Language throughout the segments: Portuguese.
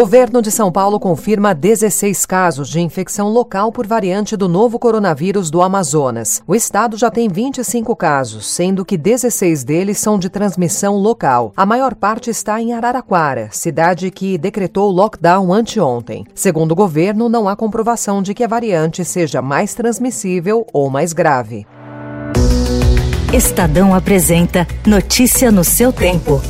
Governo de São Paulo confirma 16 casos de infecção local por variante do novo coronavírus do Amazonas. O estado já tem 25 casos, sendo que 16 deles são de transmissão local. A maior parte está em Araraquara, cidade que decretou lockdown anteontem. Segundo o governo, não há comprovação de que a variante seja mais transmissível ou mais grave. Estadão apresenta Notícia no seu tempo.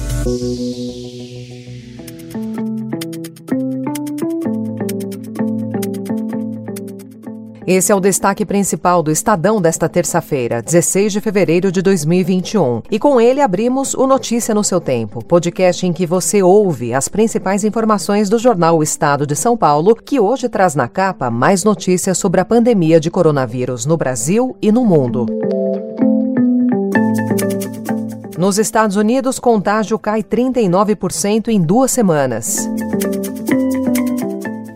Esse é o destaque principal do Estadão desta terça-feira, 16 de fevereiro de 2021. E com ele abrimos o Notícia no seu Tempo, podcast em que você ouve as principais informações do jornal o Estado de São Paulo, que hoje traz na capa mais notícias sobre a pandemia de coronavírus no Brasil e no mundo. Nos Estados Unidos, contágio cai 39% em duas semanas.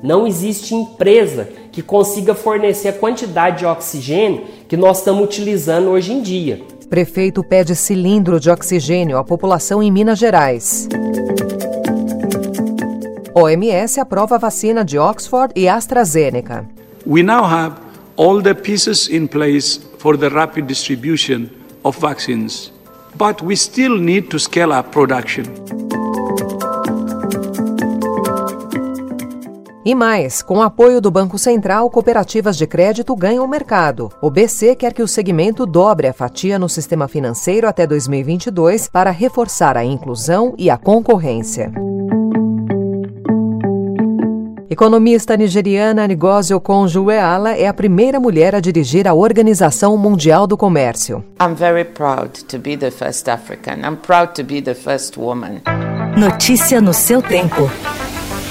Não existe empresa que consiga fornecer a quantidade de oxigênio que nós estamos utilizando hoje em dia. Prefeito pede cilindro de oxigênio à população em Minas Gerais. OMS aprova a vacina de Oxford e AstraZeneca. We now have all the pieces in place for the rapid distribution of vaccines, but we still need to scale up production. E mais, com o apoio do Banco Central, cooperativas de crédito ganham mercado. O BC quer que o segmento dobre a fatia no sistema financeiro até 2022 para reforçar a inclusão e a concorrência. Economista nigeriana Ngozi Okonjo-Iweala é a primeira mulher a dirigir a Organização Mundial do Comércio. I'm very proud to be the first African. I'm proud to be the first woman. Notícia no seu tempo.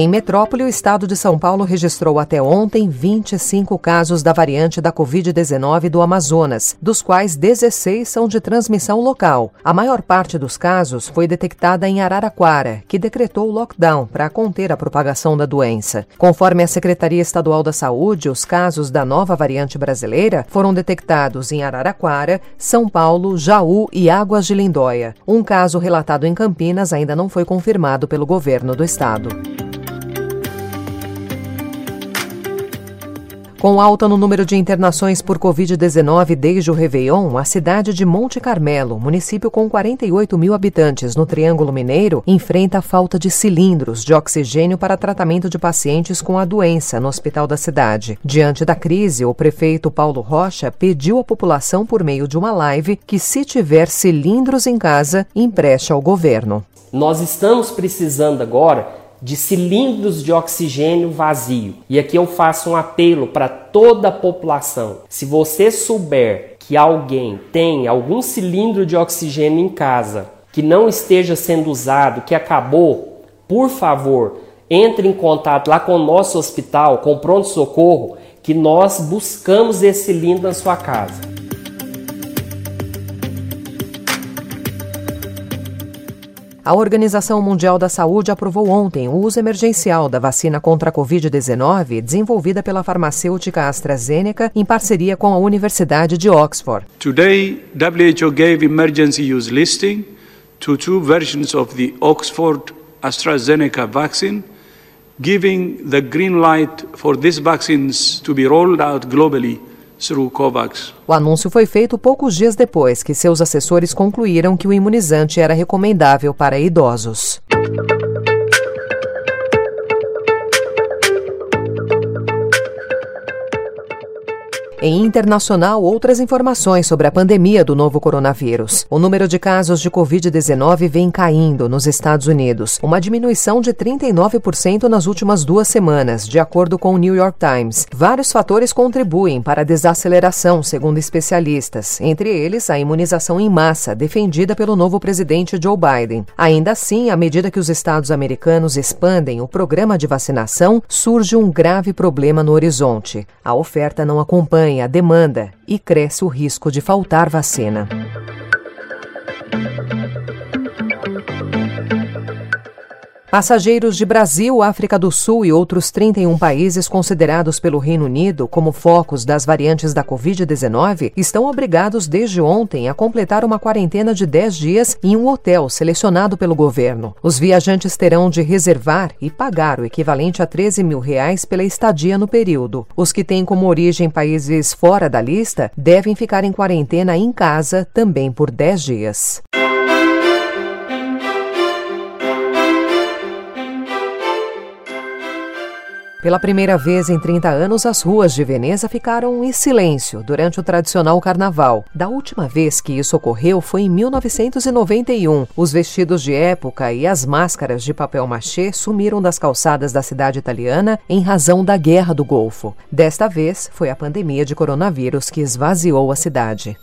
Em Metrópole, o estado de São Paulo registrou até ontem 25 casos da variante da Covid-19 do Amazonas, dos quais 16 são de transmissão local. A maior parte dos casos foi detectada em Araraquara, que decretou lockdown para conter a propagação da doença. Conforme a Secretaria Estadual da Saúde, os casos da nova variante brasileira foram detectados em Araraquara, São Paulo, Jaú e Águas de Lindóia. Um caso relatado em Campinas ainda não foi confirmado pelo governo do estado. Com alta no número de internações por Covid-19 desde o Réveillon, a cidade de Monte Carmelo, município com 48 mil habitantes no Triângulo Mineiro, enfrenta a falta de cilindros de oxigênio para tratamento de pacientes com a doença no hospital da cidade. Diante da crise, o prefeito Paulo Rocha pediu à população, por meio de uma live, que, se tiver cilindros em casa, empreste ao governo. Nós estamos precisando agora de cilindros de oxigênio vazio. E aqui eu faço um apelo para toda a população. Se você souber que alguém tem algum cilindro de oxigênio em casa que não esteja sendo usado, que acabou, por favor, entre em contato lá com o nosso hospital, com o pronto-socorro, que nós buscamos esse cilindro na sua casa. A Organização Mundial da Saúde aprovou ontem o uso emergencial da vacina contra a Covid-19 desenvolvida pela farmacêutica AstraZeneca em parceria com a Universidade de Oxford. Today, WHO gave emergency use listing to two versions of the Oxford AstraZeneca vaccine, giving the green light for these vaccines to be rolled out globally o anúncio foi feito poucos dias depois que seus assessores concluíram que o imunizante era recomendável para idosos. Em internacional, outras informações sobre a pandemia do novo coronavírus. O número de casos de Covid-19 vem caindo nos Estados Unidos, uma diminuição de 39% nas últimas duas semanas, de acordo com o New York Times. Vários fatores contribuem para a desaceleração, segundo especialistas, entre eles a imunização em massa, defendida pelo novo presidente Joe Biden. Ainda assim, à medida que os estados americanos expandem o programa de vacinação, surge um grave problema no horizonte. A oferta não acompanha a demanda e cresce o risco de faltar vacina. Passageiros de Brasil, África do Sul e outros 31 países considerados pelo Reino Unido como focos das variantes da Covid-19 estão obrigados desde ontem a completar uma quarentena de 10 dias em um hotel selecionado pelo governo. Os viajantes terão de reservar e pagar o equivalente a 13 mil reais pela estadia no período. Os que têm como origem países fora da lista devem ficar em quarentena em casa também por 10 dias. Pela primeira vez em 30 anos, as ruas de Veneza ficaram em silêncio durante o tradicional carnaval. Da última vez que isso ocorreu foi em 1991. Os vestidos de época e as máscaras de papel machê sumiram das calçadas da cidade italiana em razão da Guerra do Golfo. Desta vez, foi a pandemia de coronavírus que esvaziou a cidade.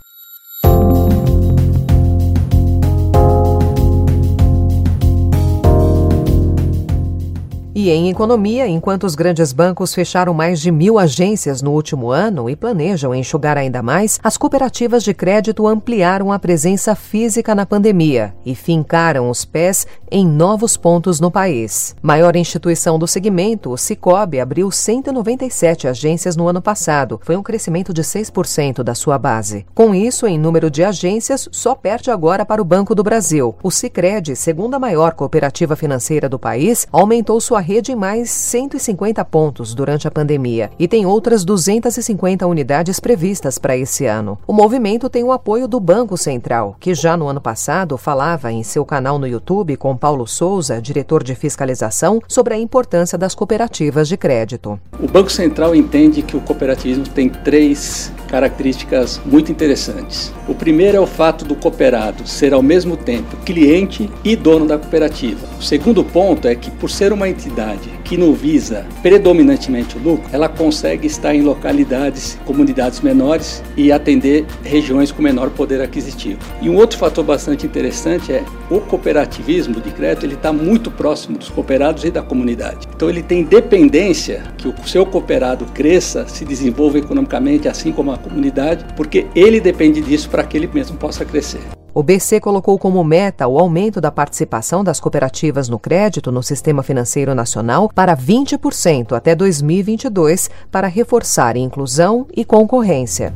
E em economia, enquanto os grandes bancos fecharam mais de mil agências no último ano e planejam enxugar ainda mais, as cooperativas de crédito ampliaram a presença física na pandemia e fincaram os pés em novos pontos no país. Maior instituição do segmento, o Cicobi abriu 197 agências no ano passado. Foi um crescimento de 6% da sua base. Com isso, em número de agências, só perde agora para o Banco do Brasil. O Sicredi, segunda maior cooperativa financeira do país, aumentou sua rede em mais 150 pontos durante a pandemia e tem outras 250 unidades previstas para esse ano. O movimento tem o apoio do Banco Central, que já no ano passado falava em seu canal no YouTube com Paulo Souza, diretor de fiscalização, sobre a importância das cooperativas de crédito. O Banco Central entende que o cooperativismo tem três características muito interessantes. O primeiro é o fato do cooperado ser ao mesmo tempo cliente e dono da cooperativa. O segundo ponto é que, por ser uma entidade que não visa predominantemente o lucro, ela consegue estar em localidades, comunidades menores e atender regiões com menor poder aquisitivo. E um outro fator bastante interessante é o cooperativismo de crédito, ele está muito próximo dos cooperados e da comunidade. Então ele tem dependência que o seu cooperado cresça, se desenvolva economicamente, assim como a comunidade, porque ele depende disso para que ele mesmo possa crescer. O BC colocou como meta o aumento da participação das cooperativas no crédito no sistema financeiro nacional para 20% até 2022, para reforçar inclusão e concorrência.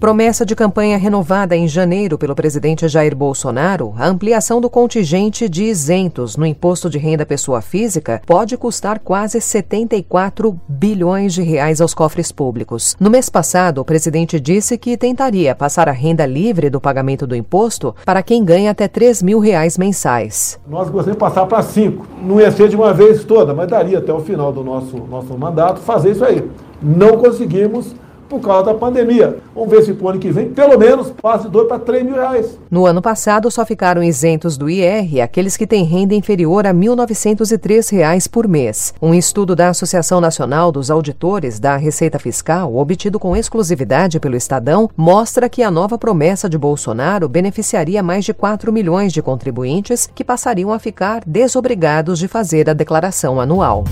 Promessa de campanha renovada em janeiro pelo presidente Jair Bolsonaro, a ampliação do contingente de isentos no imposto de renda pessoa física pode custar quase 74 bilhões de reais aos cofres públicos. No mês passado, o presidente disse que tentaria passar a renda livre do pagamento do imposto para quem ganha até 3 mil reais mensais. Nós gostaríamos de passar para 5. Não ia ser de uma vez toda, mas daria até o final do nosso, nosso mandato fazer isso aí. Não conseguimos por causa da pandemia. Vamos ver se para o ano que vem, pelo menos, passe de 2 para 3 mil reais. No ano passado, só ficaram isentos do IR aqueles que têm renda inferior a 1.903 reais por mês. Um estudo da Associação Nacional dos Auditores da Receita Fiscal, obtido com exclusividade pelo Estadão, mostra que a nova promessa de Bolsonaro beneficiaria mais de 4 milhões de contribuintes que passariam a ficar desobrigados de fazer a declaração anual.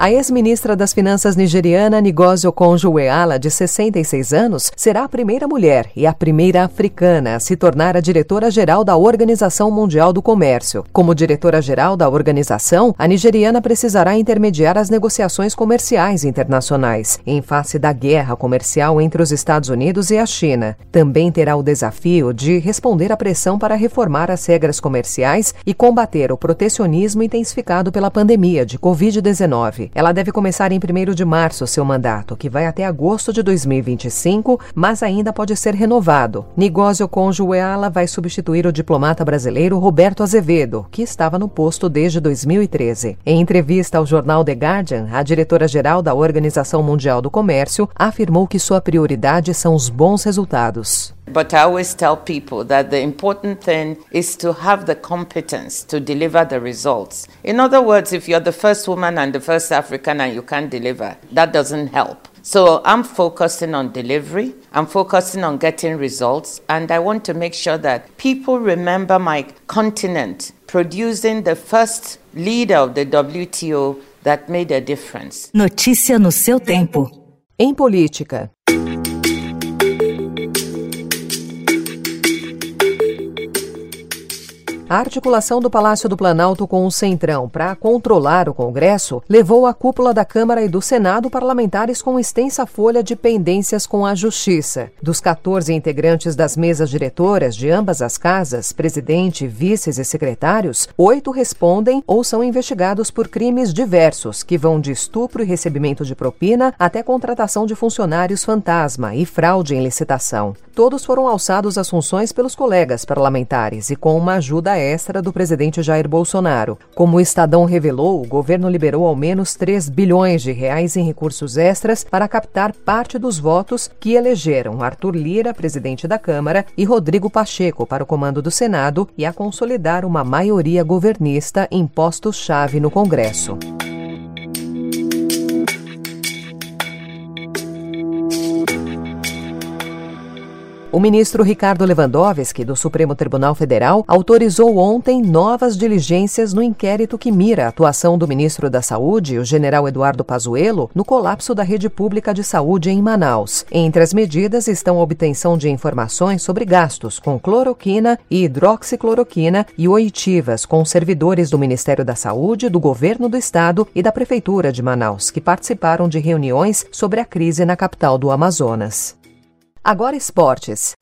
A ex-ministra das Finanças nigeriana Ngozi Okonjo-Iweala, de 66 anos, será a primeira mulher e a primeira africana a se tornar a diretora-geral da Organização Mundial do Comércio. Como diretora-geral da organização, a nigeriana precisará intermediar as negociações comerciais internacionais, em face da guerra comercial entre os Estados Unidos e a China. Também terá o desafio de responder à pressão para reformar as regras comerciais e combater o protecionismo intensificado pela pandemia de Covid-19. Ela deve começar em 1 de março seu mandato, que vai até agosto de 2025, mas ainda pode ser renovado. Nigósio Conjuela vai substituir o diplomata brasileiro Roberto Azevedo, que estava no posto desde 2013. Em entrevista ao jornal The Guardian, a diretora-geral da Organização Mundial do Comércio afirmou que sua prioridade são os bons resultados. But I always tell people that the important thing is to have the competence to deliver the results. In other words, if you're the first woman and the first African and you can't deliver, that doesn't help. So I'm focusing on delivery, I'm focusing on getting results, and I want to make sure that people remember my continent producing the first leader of the WTO that made a difference. Notícia no seu tempo. Em política. A articulação do Palácio do Planalto com o Centrão para controlar o Congresso levou a cúpula da Câmara e do Senado parlamentares com extensa folha de pendências com a Justiça. Dos 14 integrantes das mesas diretoras de ambas as casas, presidente, vices e secretários, oito respondem ou são investigados por crimes diversos, que vão de estupro e recebimento de propina até contratação de funcionários fantasma e fraude em licitação. Todos foram alçados às funções pelos colegas parlamentares e com uma ajuda extra do presidente Jair Bolsonaro. Como o Estadão revelou, o governo liberou ao menos 3 bilhões de reais em recursos extras para captar parte dos votos que elegeram Arthur Lira, presidente da Câmara, e Rodrigo Pacheco para o comando do Senado e a consolidar uma maioria governista em postos-chave no Congresso. O ministro Ricardo Lewandowski, do Supremo Tribunal Federal, autorizou ontem novas diligências no inquérito que mira a atuação do ministro da Saúde, o general Eduardo Pazuello, no colapso da rede pública de saúde em Manaus. Entre as medidas estão a obtenção de informações sobre gastos com cloroquina e hidroxicloroquina e oitivas com servidores do Ministério da Saúde, do Governo do Estado e da Prefeitura de Manaus, que participaram de reuniões sobre a crise na capital do Amazonas. Agora esportes.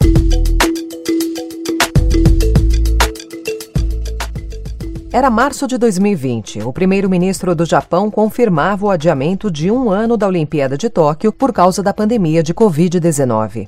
Era março de 2020. O primeiro-ministro do Japão confirmava o adiamento de um ano da Olimpíada de Tóquio por causa da pandemia de Covid-19.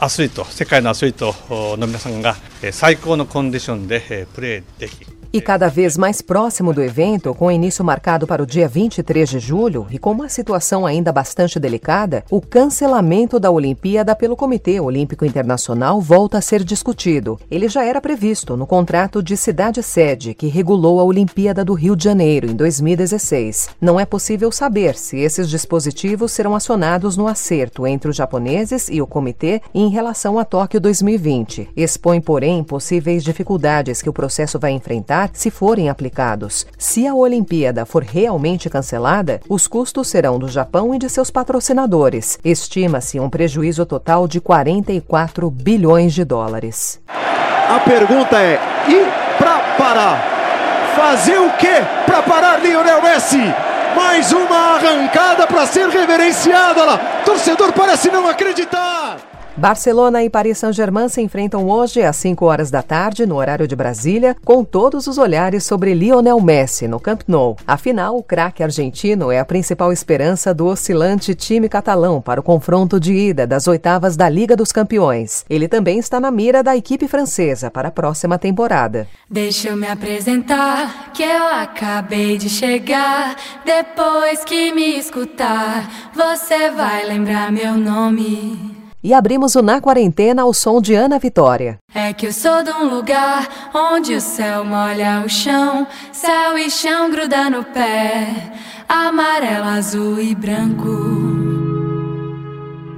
アスリート、世界のアスリートの皆さんが最高のコンディションでプレーでき e cada vez mais próximo do evento, com início marcado para o dia 23 de julho e com uma situação ainda bastante delicada, o cancelamento da Olimpíada pelo Comitê Olímpico Internacional volta a ser discutido. Ele já era previsto no contrato de cidade-sede que regulou a Olimpíada do Rio de Janeiro em 2016. Não é possível saber se esses dispositivos serão acionados no acerto entre os japoneses e o comitê em relação a Tóquio 2020. Expõe, porém, possíveis dificuldades que o processo vai enfrentar se forem aplicados. Se a Olimpíada for realmente cancelada, os custos serão do Japão e de seus patrocinadores. Estima-se um prejuízo total de 44 bilhões de dólares. A pergunta é: e para parar? Fazer o que para parar Lionel Messi? Mais uma arrancada para ser reverenciada lá. Torcedor parece não acreditar. Barcelona e Paris Saint-Germain se enfrentam hoje às 5 horas da tarde, no horário de Brasília, com todos os olhares sobre Lionel Messi no Camp Nou. Afinal, o craque argentino é a principal esperança do oscilante time catalão para o confronto de ida das oitavas da Liga dos Campeões. Ele também está na mira da equipe francesa para a próxima temporada. Deixa eu me apresentar, que eu acabei de chegar. Depois que me escutar, você vai lembrar meu nome e abrimos o Na Quarentena ao som de Ana Vitória. É que eu sou de um lugar onde o céu molha o chão, céu e chão gruda no pé, amarelo, azul e branco.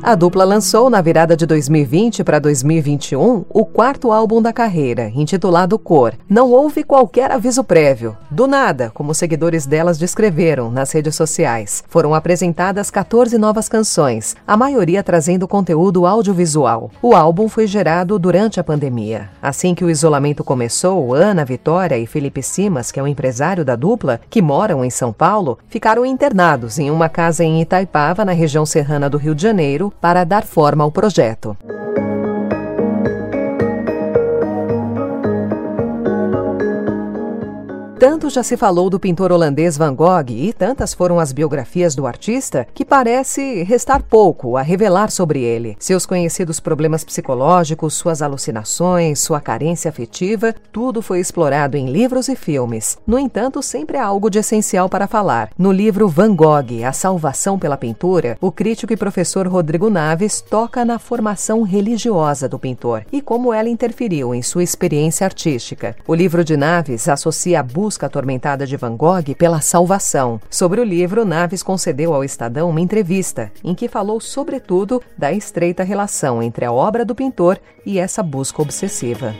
A dupla lançou na virada de 2020 para 2021 o quarto álbum da carreira, intitulado Cor. Não houve qualquer aviso prévio. Do nada, como seguidores delas descreveram nas redes sociais. Foram apresentadas 14 novas canções, a maioria trazendo conteúdo audiovisual. O álbum foi gerado durante a pandemia. Assim que o isolamento começou, Ana Vitória e Felipe Simas, que é o empresário da dupla, que moram em São Paulo, ficaram internados em uma casa em Itaipava, na região serrana do Rio de Janeiro, para dar forma ao projeto. Tanto já se falou do pintor holandês Van Gogh e tantas foram as biografias do artista que parece restar pouco a revelar sobre ele. Seus conhecidos problemas psicológicos, suas alucinações, sua carência afetiva, tudo foi explorado em livros e filmes. No entanto, sempre há algo de essencial para falar. No livro Van Gogh, A Salvação pela Pintura, o crítico e professor Rodrigo Naves toca na formação religiosa do pintor e como ela interferiu em sua experiência artística. O livro de Naves associa a busca busca atormentada de Van Gogh pela salvação. Sobre o livro, Naves concedeu ao Estadão uma entrevista em que falou sobretudo da estreita relação entre a obra do pintor e essa busca obsessiva.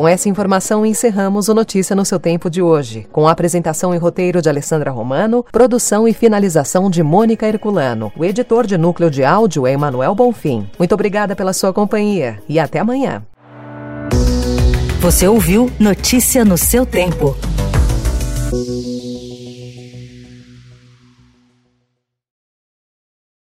Com essa informação, encerramos o Notícia no seu tempo de hoje, com a apresentação e roteiro de Alessandra Romano, produção e finalização de Mônica Herculano. O editor de núcleo de áudio é Emanuel Bonfim. Muito obrigada pela sua companhia e até amanhã. Você ouviu Notícia no seu tempo.